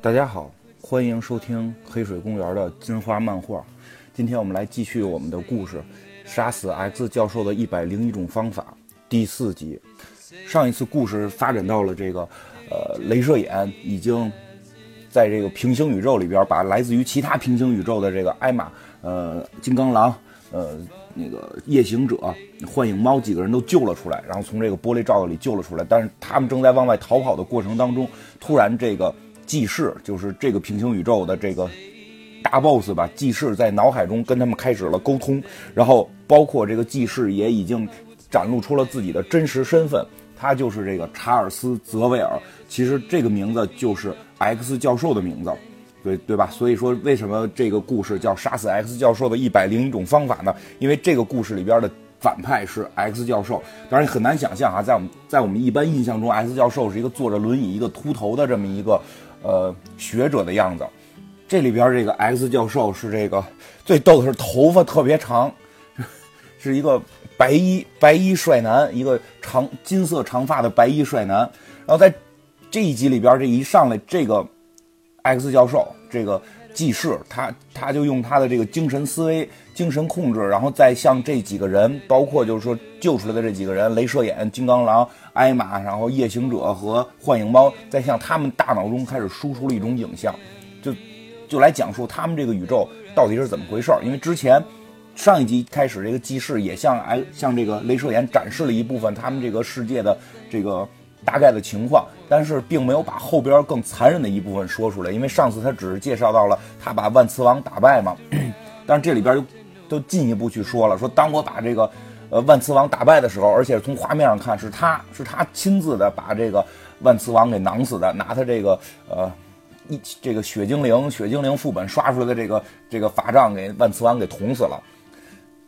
大家好，欢迎收听黑水公园的金花漫画。今天我们来继续我们的故事，《杀死 X 教授的一百零一种方法》第四集。上一次故事发展到了这个，呃，镭射眼已经在这个平行宇宙里边把来自于其他平行宇宙的这个艾玛、呃，金刚狼、呃，那个夜行者、幻影猫几个人都救了出来，然后从这个玻璃罩子里救了出来。但是他们正在往外逃跑的过程当中，突然这个。记事就是这个平行宇宙的这个大 boss 吧，记事在脑海中跟他们开始了沟通，然后包括这个记事也已经展露出了自己的真实身份，他就是这个查尔斯·泽维尔，其实这个名字就是 X 教授的名字，对对吧？所以说为什么这个故事叫杀死 X 教授的一百零一种方法呢？因为这个故事里边的反派是 X 教授，当然很难想象啊，在我们在我们一般印象中，X 教授是一个坐着轮椅、一个秃头的这么一个。呃，学者的样子，这里边这个 X 教授是这个最逗的是头发特别长，是一个白衣白衣帅男，一个长金色长发的白衣帅男。然后在这一集里边，这一上来这个 X 教授这个记事，他他就用他的这个精神思维、精神控制，然后再向这几个人，包括就是说救出来的这几个人，镭射眼、金刚狼。艾玛，然后夜行者和幻影猫在向他们大脑中开始输出了一种影像，就就来讲述他们这个宇宙到底是怎么回事儿。因为之前上一集开始，这个记事也向哎向这个镭射眼展示了一部分他们这个世界的这个大概的情况，但是并没有把后边更残忍的一部分说出来。因为上次他只是介绍到了他把万磁王打败嘛，但是这里边又都进一步去说了，说当我把这个。呃，万磁王打败的时候，而且从画面上看，是他是他亲自的把这个万磁王给囊死的，拿他这个呃一这个血精灵血精灵副本刷出来的这个这个法杖给万磁王给捅死了。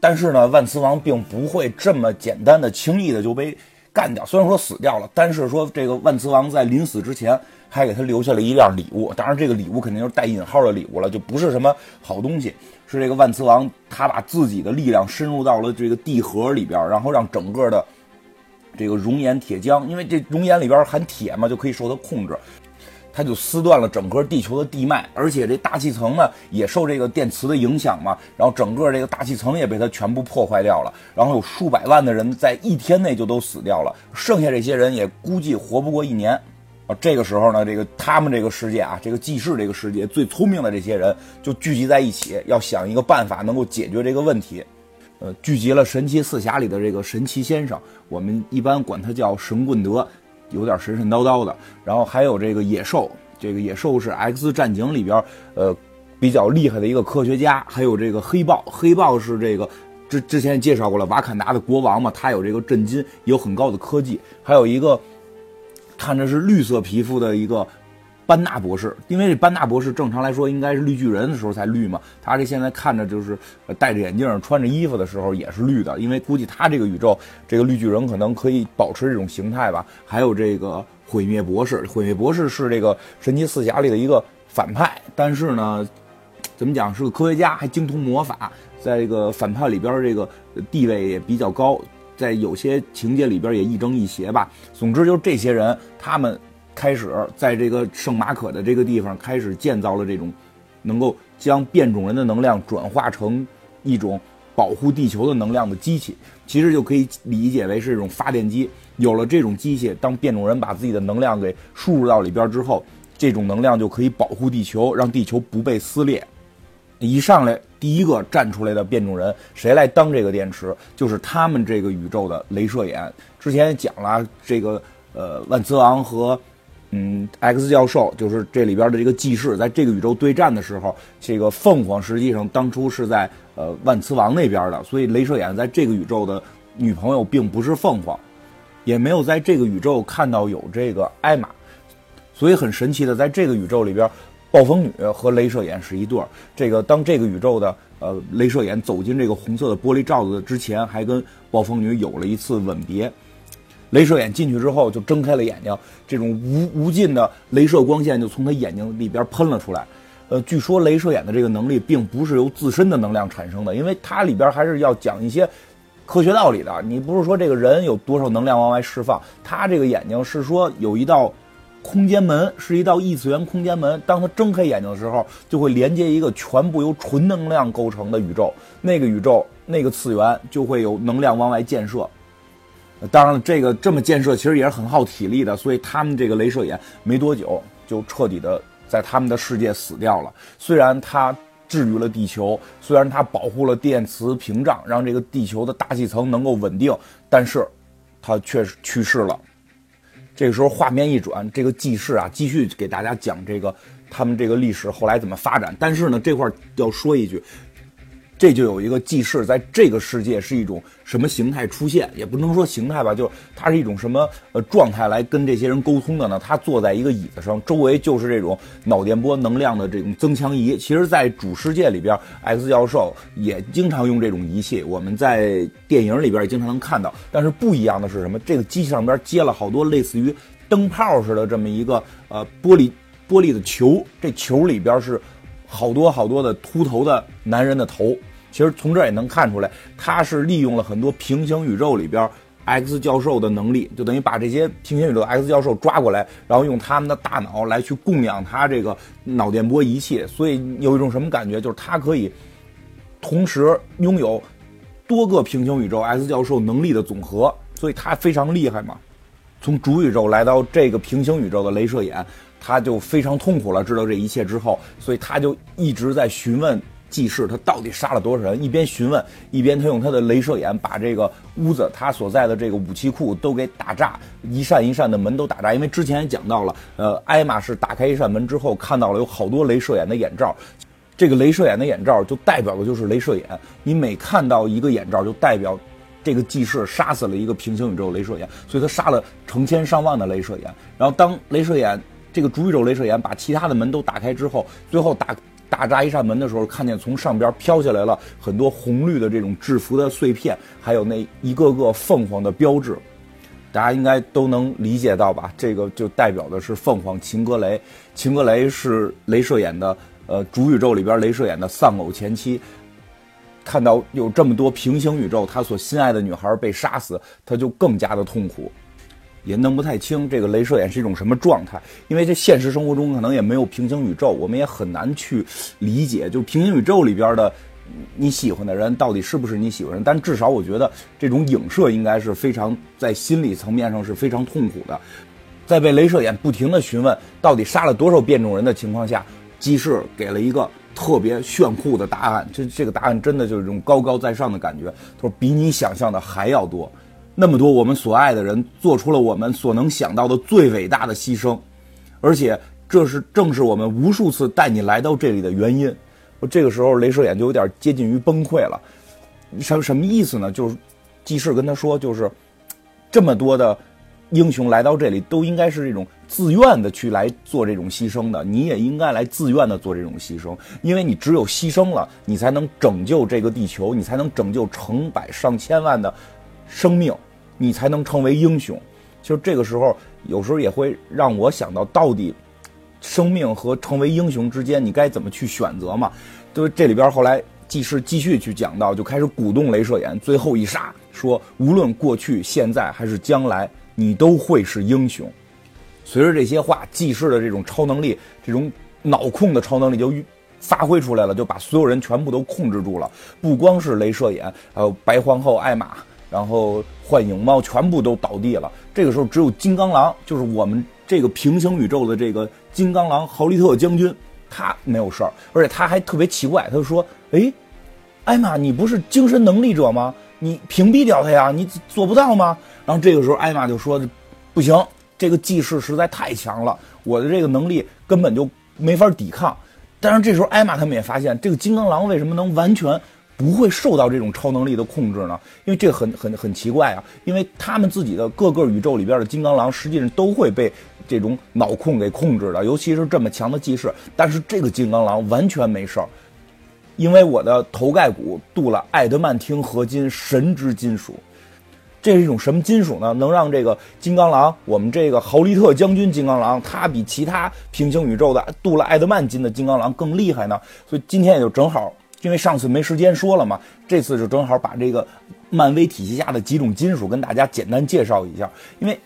但是呢，万磁王并不会这么简单的轻易的就被干掉，虽然说死掉了，但是说这个万磁王在临死之前还给他留下了一样礼物，当然这个礼物肯定就是带引号的礼物了，就不是什么好东西。是这个万磁王，他把自己的力量深入到了这个地核里边，然后让整个的这个熔岩铁浆，因为这熔岩里边含铁嘛，就可以受他控制，他就撕断了整个地球的地脉，而且这大气层呢也受这个电磁的影响嘛，然后整个这个大气层也被他全部破坏掉了，然后有数百万的人在一天内就都死掉了，剩下这些人也估计活不过一年。啊，这个时候呢，这个他们这个世界啊，这个记事这个世界最聪明的这些人就聚集在一起，要想一个办法能够解决这个问题。呃，聚集了神奇四侠里的这个神奇先生，我们一般管他叫神棍德，有点神神叨叨的。然后还有这个野兽，这个野兽是 X 战警里边呃比较厉害的一个科学家。还有这个黑豹，黑豹是这个之之前介绍过了，瓦坎达的国王嘛，他有这个震惊，有很高的科技。还有一个。看着是绿色皮肤的一个班纳博士，因为这班纳博士正常来说应该是绿巨人的时候才绿嘛，他这现在看着就是戴着眼镜、穿着衣服的时候也是绿的，因为估计他这个宇宙这个绿巨人可能可以保持这种形态吧。还有这个毁灭博士，毁灭博士是这个神奇四侠里的一个反派，但是呢，怎么讲是个科学家，还精通魔法，在这个反派里边这个地位也比较高。在有些情节里边也亦正亦邪吧。总之就是这些人，他们开始在这个圣马可的这个地方开始建造了这种能够将变种人的能量转化成一种保护地球的能量的机器。其实就可以理解为是一种发电机。有了这种机器，当变种人把自己的能量给输入到里边之后，这种能量就可以保护地球，让地球不被撕裂。一上来。第一个站出来的变种人，谁来当这个电池？就是他们这个宇宙的镭射眼。之前也讲了，这个呃万磁王和嗯 X 教授，就是这里边的这个技士，在这个宇宙对战的时候，这个凤凰实际上当初是在呃万磁王那边的，所以镭射眼在这个宇宙的女朋友并不是凤凰，也没有在这个宇宙看到有这个艾玛，所以很神奇的，在这个宇宙里边。暴风女和镭射眼是一对儿。这个当这个宇宙的呃镭射眼走进这个红色的玻璃罩子之前，还跟暴风女有了一次吻别。镭射眼进去之后就睁开了眼睛，这种无无尽的镭射光线就从他眼睛里边喷了出来。呃，据说镭射眼的这个能力并不是由自身的能量产生的，因为它里边还是要讲一些科学道理的。你不是说这个人有多少能量往外释放，他这个眼睛是说有一道。空间门，是一道异次元空间门。当他睁开眼睛的时候，就会连接一个全部由纯能量构成的宇宙。那个宇宙，那个次元就会有能量往外溅射。当然了，这个这么建设其实也是很耗体力的，所以他们这个镭射眼没多久就彻底的在他们的世界死掉了。虽然它治愈了地球，虽然它保护了电磁屏障，让这个地球的大气层能够稳定，但是它却去世了。这个时候画面一转，这个记事啊继续给大家讲这个他们这个历史后来怎么发展。但是呢，这块要说一句。这就有一个记事，在这个世界是一种什么形态出现？也不能说形态吧，就它是一种什么呃状态来跟这些人沟通的呢？他坐在一个椅子上，周围就是这种脑电波能量的这种增强仪。其实，在主世界里边，X 教授也经常用这种仪器，我们在电影里边也经常能看到。但是不一样的是什么？这个机器上边接了好多类似于灯泡似的这么一个呃玻璃玻璃的球，这球里边是好多好多的秃头的男人的头。其实从这也能看出来，他是利用了很多平行宇宙里边 X 教授的能力，就等于把这些平行宇宙 X 教授抓过来，然后用他们的大脑来去供养他这个脑电波仪器。所以有一种什么感觉，就是他可以同时拥有多个平行宇宙 X 教授能力的总和，所以他非常厉害嘛。从主宇宙来到这个平行宇宙的镭射眼，他就非常痛苦了。知道这一切之后，所以他就一直在询问。记事，他到底杀了多少人？一边询问，一边他用他的镭射眼把这个屋子他所在的这个武器库都给打炸，一扇一扇的门都打炸。因为之前也讲到了，呃，艾玛是打开一扇门之后看到了有好多镭射眼的眼罩，这个镭射眼的眼罩就代表的就是镭射眼。你每看到一个眼罩，就代表这个记事杀死了一个平行宇宙镭射眼，所以他杀了成千上万的镭射眼。然后当镭射眼这个主宇宙镭射眼把其他的门都打开之后，最后打。打炸一扇门的时候，看见从上边飘下来了很多红绿的这种制服的碎片，还有那一个个凤凰的标志，大家应该都能理解到吧？这个就代表的是凤凰秦格雷，秦格雷是镭射眼的呃主宇宙里边镭射眼的丧偶前妻，看到有这么多平行宇宙，他所心爱的女孩被杀死，他就更加的痛苦。也弄不太清这个镭射眼是一种什么状态，因为这现实生活中可能也没有平行宇宙，我们也很难去理解，就平行宇宙里边的你喜欢的人到底是不是你喜欢人。但至少我觉得这种影射应该是非常在心理层面上是非常痛苦的。在被镭射眼不停的询问到底杀了多少变种人的情况下，基士给了一个特别炫酷的答案。这这个答案真的就是一种高高在上的感觉，他说比你想象的还要多。那么多我们所爱的人做出了我们所能想到的最伟大的牺牲，而且这是正是我们无数次带你来到这里的原因。我这个时候镭射眼就有点接近于崩溃了。什什么意思呢？就是季氏跟他说，就是这么多的英雄来到这里都应该是这种自愿的去来做这种牺牲的，你也应该来自愿的做这种牺牲，因为你只有牺牲了，你才能拯救这个地球，你才能拯救成百上千万的生命。你才能成为英雄。其实这个时候，有时候也会让我想到，到底生命和成为英雄之间，你该怎么去选择嘛？就是这里边后来继是继续去讲到，就开始鼓动镭射眼，最后一杀，说无论过去、现在还是将来，你都会是英雄。随着这些话，继世的这种超能力，这种脑控的超能力就发挥出来了，就把所有人全部都控制住了。不光是镭射眼，还有白皇后艾玛。然后幻影猫全部都倒地了。这个时候只有金刚狼，就是我们这个平行宇宙的这个金刚狼豪利特将军，他没有事儿，而且他还特别奇怪，他就说：“哎，艾玛，你不是精神能力者吗？你屏蔽掉他呀，你做不到吗？”然后这个时候艾玛就说：“不行，这个技师实在太强了，我的这个能力根本就没法抵抗。”但是这时候艾玛他们也发现，这个金刚狼为什么能完全？不会受到这种超能力的控制呢？因为这很很很奇怪啊！因为他们自己的各个宇宙里边的金刚狼，实际上都会被这种脑控给控制的，尤其是这么强的技师。但是这个金刚狼完全没事儿，因为我的头盖骨镀了艾德曼汀合金神之金属。这是一种什么金属呢？能让这个金刚狼，我们这个豪利特将军金刚狼，它比其他平行宇宙的镀了艾德曼金的金刚狼更厉害呢？所以今天也就正好。因为上次没时间说了嘛，这次就正好把这个漫威体系下的几种金属跟大家简单介绍一下。因为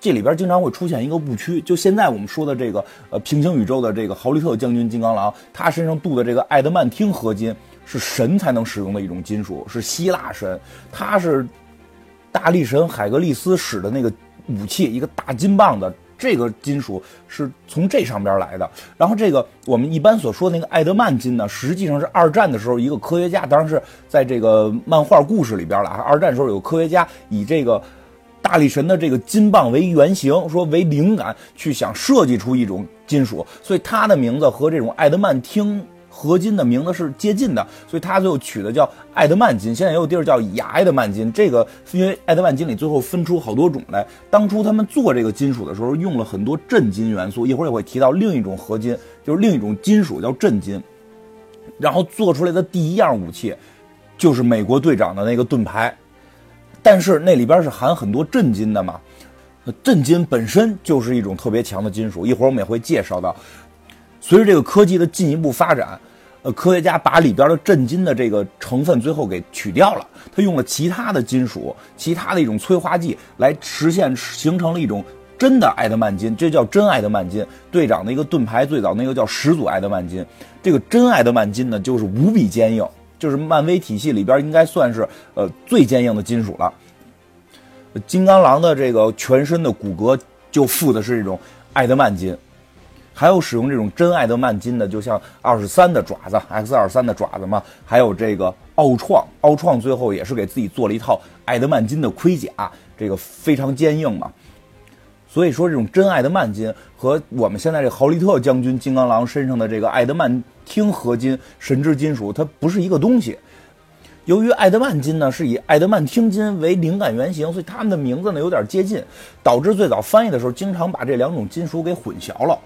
这里边经常会出现一个误区，就现在我们说的这个呃平行宇宙的这个豪利特将军金刚狼，他身上镀的这个爱德曼汀合金是神才能使用的一种金属，是希腊神，他是大力神海格力斯使的那个武器，一个大金棒的。这个金属是从这上边来的，然后这个我们一般所说的那个艾德曼金呢，实际上是二战的时候一个科学家，当然是在这个漫画故事里边了。二战时候有科学家以这个大力神的这个金棒为原型，说为灵感去想设计出一种金属，所以它的名字和这种艾德曼听。合金的名字是接近的，所以他最后取的叫爱德曼金。现在也有地儿叫亚爱德曼金。这个因为爱德曼金里最后分出好多种来。当初他们做这个金属的时候，用了很多镇金元素。一会儿也会提到另一种合金，就是另一种金属叫镇金。然后做出来的第一样武器，就是美国队长的那个盾牌。但是那里边是含很多镇金的嘛？镇金本身就是一种特别强的金属。一会儿我们也会介绍到。随着这个科技的进一步发展，呃，科学家把里边的震金的这个成分最后给取掉了，他用了其他的金属，其他的一种催化剂来实现，形成了一种真的爱德曼金，这叫真爱德曼金。队长的一个盾牌最早那个叫始祖爱德曼金，这个真爱德曼金呢就是无比坚硬，就是漫威体系里边应该算是呃最坚硬的金属了。金刚狼的这个全身的骨骼就附的是这种爱德曼金。还有使用这种真爱德曼金的，就像二十三的爪子，X 二三的爪子嘛。还有这个奥创，奥创最后也是给自己做了一套爱德曼金的盔甲，这个非常坚硬嘛。所以说，这种真爱德曼金和我们现在这豪利特将军金刚狼身上的这个爱德曼汀合金神之金属，它不是一个东西。由于爱德曼金呢是以爱德曼汀金为灵感原型，所以他们的名字呢有点接近，导致最早翻译的时候经常把这两种金属给混淆了。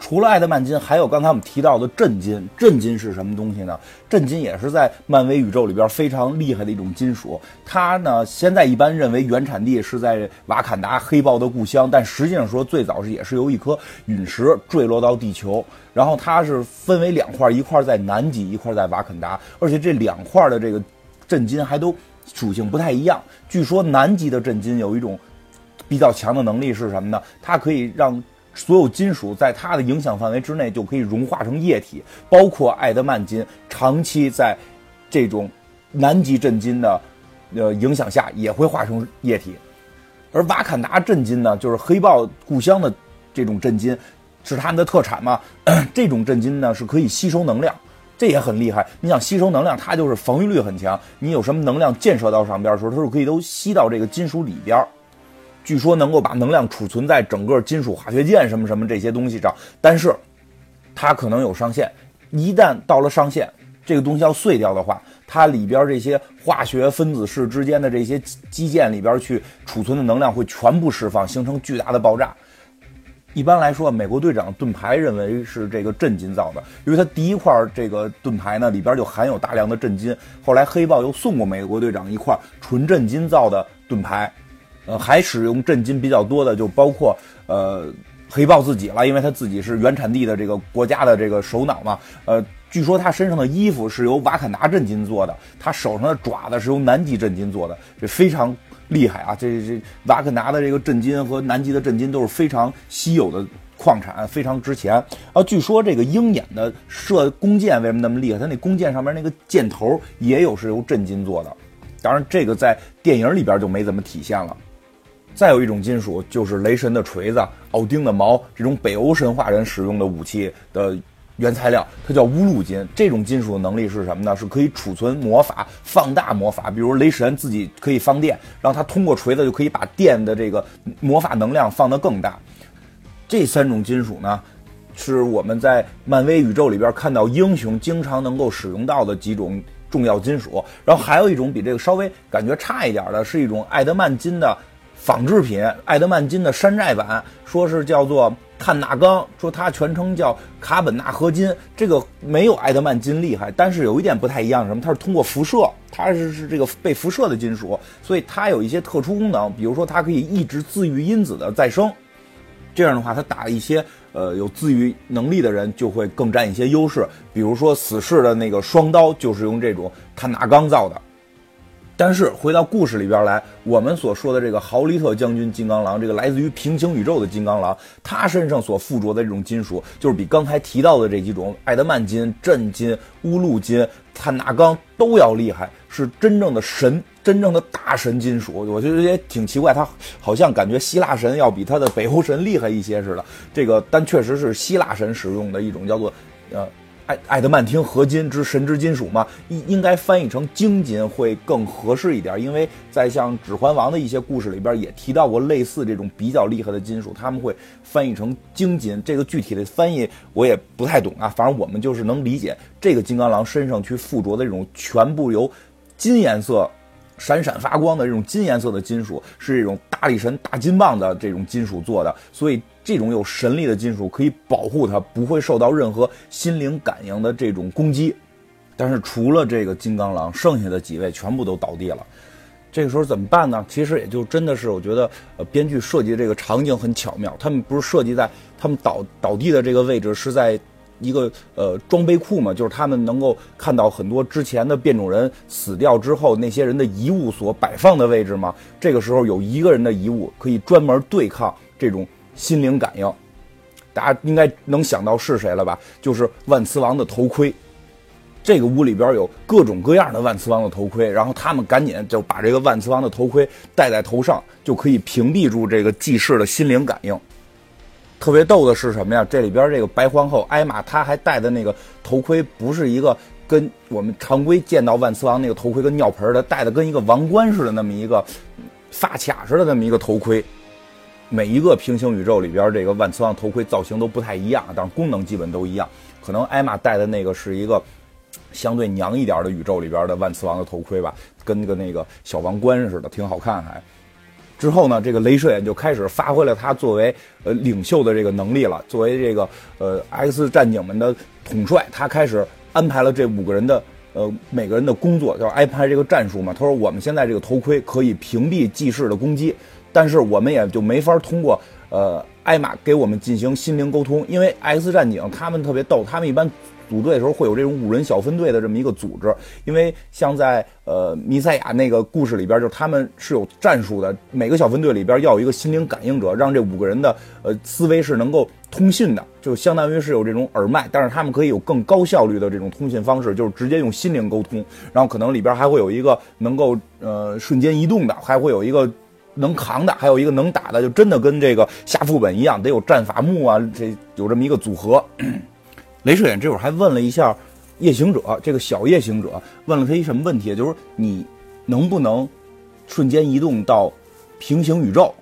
除了爱德曼金，还有刚才我们提到的震金。震金是什么东西呢？震金也是在漫威宇宙里边非常厉害的一种金属。它呢，现在一般认为原产地是在瓦坎达黑豹的故乡，但实际上说最早是也是由一颗陨石坠落到地球。然后它是分为两块，一块在南极，一块在瓦坎达。而且这两块的这个震金还都属性不太一样。据说南极的震金有一种比较强的能力是什么呢？它可以让所有金属在它的影响范围之内就可以融化成液体，包括爱德曼金，长期在这种南极震金的呃影响下也会化成液体。而瓦坎达震金呢，就是黑豹故乡的这种震金，是他们的特产嘛。这种震金呢是可以吸收能量，这也很厉害。你想吸收能量，它就是防御力很强。你有什么能量建设到上边的时候，它是可以都吸到这个金属里边。据说能够把能量储存在整个金属化学键什么什么这些东西上，但是它可能有上限。一旦到了上限，这个东西要碎掉的话，它里边这些化学分子式之间的这些基建里边去储存的能量会全部释放，形成巨大的爆炸。一般来说，美国队长盾牌认为是这个震金造的，因为它第一块这个盾牌呢里边就含有大量的震金。后来黑豹又送过美国队长一块纯震金造的盾牌。呃，还使用震金比较多的就包括呃黑豹自己了，因为他自己是原产地的这个国家的这个首脑嘛。呃，据说他身上的衣服是由瓦坎达震金做的，他手上的爪子是由南极震金做的，这非常厉害啊！这这瓦坎达的这个震金和南极的震金都是非常稀有的矿产，非常值钱。啊，据说这个鹰眼的射弓箭为什么那么厉害？它那弓箭上面那个箭头也有是由震金做的，当然这个在电影里边就没怎么体现了。再有一种金属，就是雷神的锤子、奥丁的矛，这种北欧神话人使用的武器的原材料，它叫乌路金。这种金属的能力是什么呢？是可以储存魔法、放大魔法。比如雷神自己可以放电，然后他通过锤子就可以把电的这个魔法能量放得更大。这三种金属呢，是我们在漫威宇宙里边看到英雄经常能够使用到的几种重要金属。然后还有一种比这个稍微感觉差一点的，是一种爱德曼金的。仿制品爱德曼金的山寨版，说是叫做碳纳钢，说它全称叫卡本纳合金。这个没有爱德曼金厉害，但是有一点不太一样，什么？它是通过辐射，它是是这个被辐射的金属，所以它有一些特殊功能，比如说它可以抑制自愈因子的再生。这样的话，它打一些呃有自愈能力的人就会更占一些优势。比如说死侍的那个双刀就是用这种碳纳钢造的。但是回到故事里边来，我们所说的这个豪利特将军金刚狼，这个来自于平行宇宙的金刚狼，他身上所附着的这种金属，就是比刚才提到的这几种艾德曼金、震金、乌路金、碳纳钢都要厉害，是真正的神，真正的大神金属。我觉得也挺奇怪，他好像感觉希腊神要比他的北欧神厉害一些似的。这个，但确实是希腊神使用的一种叫做，呃。艾艾德曼汀合金之神之金属嘛，应应该翻译成精金会更合适一点，因为在像《指环王》的一些故事里边也提到过类似这种比较厉害的金属，他们会翻译成精金。这个具体的翻译我也不太懂啊，反正我们就是能理解这个金刚狼身上去附着的这种全部由金颜色。闪闪发光的这种金颜色的金属是这种大力神大金棒的这种金属做的，所以这种有神力的金属可以保护它，不会受到任何心灵感应的这种攻击。但是除了这个金刚狼，剩下的几位全部都倒地了。这个时候怎么办呢？其实也就真的是，我觉得呃，编剧设计的这个场景很巧妙。他们不是设计在他们倒倒地的这个位置是在。一个呃装备库嘛，就是他们能够看到很多之前的变种人死掉之后那些人的遗物所摆放的位置嘛。这个时候有一个人的遗物可以专门对抗这种心灵感应，大家应该能想到是谁了吧？就是万磁王的头盔。这个屋里边有各种各样的万磁王的头盔，然后他们赶紧就把这个万磁王的头盔戴在头上，就可以屏蔽住这个祭祀的心灵感应。特别逗的是什么呀？这里边这个白皇后艾玛，她还戴的那个头盔，不是一个跟我们常规见到万磁王那个头盔跟尿盆的戴的跟一个王冠似的那么一个发卡似的那么一个头盔。每一个平行宇宙里边这个万磁王头盔造型都不太一样，但是功能基本都一样。可能艾玛戴的那个是一个 相对娘一点的宇宙里边的万磁王的头盔吧，跟那个那个小王冠似的，挺好看还。之后呢，这个镭射眼就开始发挥了他作为呃领袖的这个能力了。作为这个呃 X 战警们的统帅，他开始安排了这五个人的呃每个人的工作，叫安排这个战术嘛。他说：“我们现在这个头盔可以屏蔽祭祀的攻击，但是我们也就没法通过呃艾玛给我们进行心灵沟通，因为 X 战警他们特别逗，他们一般。”组队的时候会有这种五人小分队的这么一个组织，因为像在呃弥赛亚那个故事里边，就是他们是有战术的，每个小分队里边要有一个心灵感应者，让这五个人的呃思维是能够通信的，就相当于是有这种耳麦，但是他们可以有更高效率的这种通信方式，就是直接用心灵沟通，然后可能里边还会有一个能够呃瞬间移动的，还会有一个能扛的，还有一个能打的，就真的跟这个下副本一样，得有战法木啊，这有这么一个组合。镭射眼这会儿还问了一下夜行者，这个小夜行者问了他一什么问题？就是你能不能瞬间移动到平行宇宙？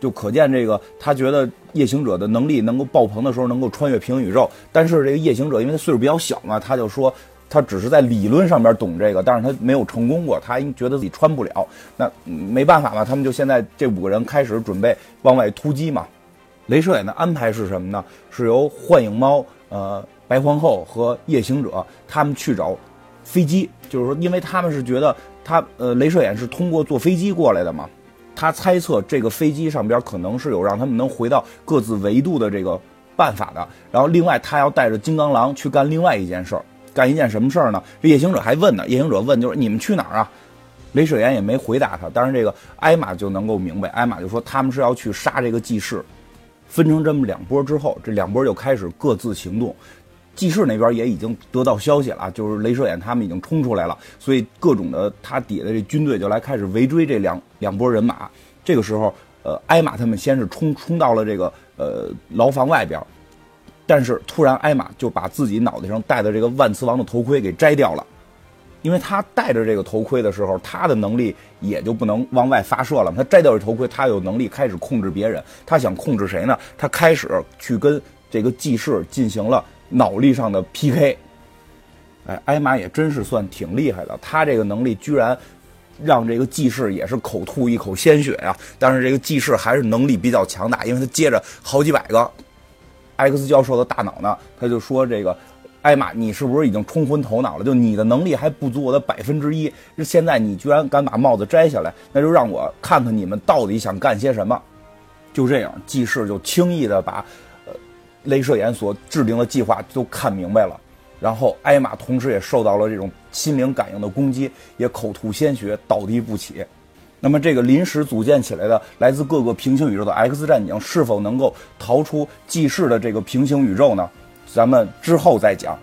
就可见这个他觉得夜行者的能力能够爆棚的时候能够穿越平行宇宙。但是这个夜行者因为他岁数比较小嘛，他就说他只是在理论上面懂这个，但是他没有成功过，他觉得自己穿不了。那没办法嘛，他们就现在这五个人开始准备往外突击嘛。镭射眼的安排是什么呢？是由幻影猫呃。白皇后和夜行者他们去找飞机，就是说，因为他们是觉得他呃，镭射眼是通过坐飞机过来的嘛，他猜测这个飞机上边可能是有让他们能回到各自维度的这个办法的。然后，另外他要带着金刚狼去干另外一件事儿，干一件什么事儿呢？这夜行者还问呢，夜行者问就是你们去哪儿啊？镭射眼也没回答他，但是这个艾玛就能够明白，艾玛就说他们是要去杀这个祭祀。分成这么两波之后，这两波就开始各自行动。祭祀那边也已经得到消息了，就是镭射眼他们已经冲出来了，所以各种的他底下的这军队就来开始围追这两两拨人马。这个时候，呃，艾玛他们先是冲冲到了这个呃牢房外边，但是突然艾玛就把自己脑袋上戴的这个万磁王的头盔给摘掉了，因为他戴着这个头盔的时候，他的能力也就不能往外发射了。他摘掉这头盔，他有能力开始控制别人。他想控制谁呢？他开始去跟这个祭祀进行了。脑力上的 PK，哎，艾玛也真是算挺厉害的，他这个能力居然让这个技士也是口吐一口鲜血呀！但是这个技士还是能力比较强大，因为他接着好几百个 X 教授的大脑呢，他就说：“这个艾玛，你是不是已经冲昏头脑了？就你的能力还不足我的百分之一，现在你居然敢把帽子摘下来，那就让我看看你们到底想干些什么。”就这样，技士就轻易的把。呃镭射眼所制定的计划都看明白了，然后艾玛同时也受到了这种心灵感应的攻击，也口吐鲜血，倒地不起。那么这个临时组建起来的来自各个平行宇宙的 X 战警是否能够逃出纪事的这个平行宇宙呢？咱们之后再讲。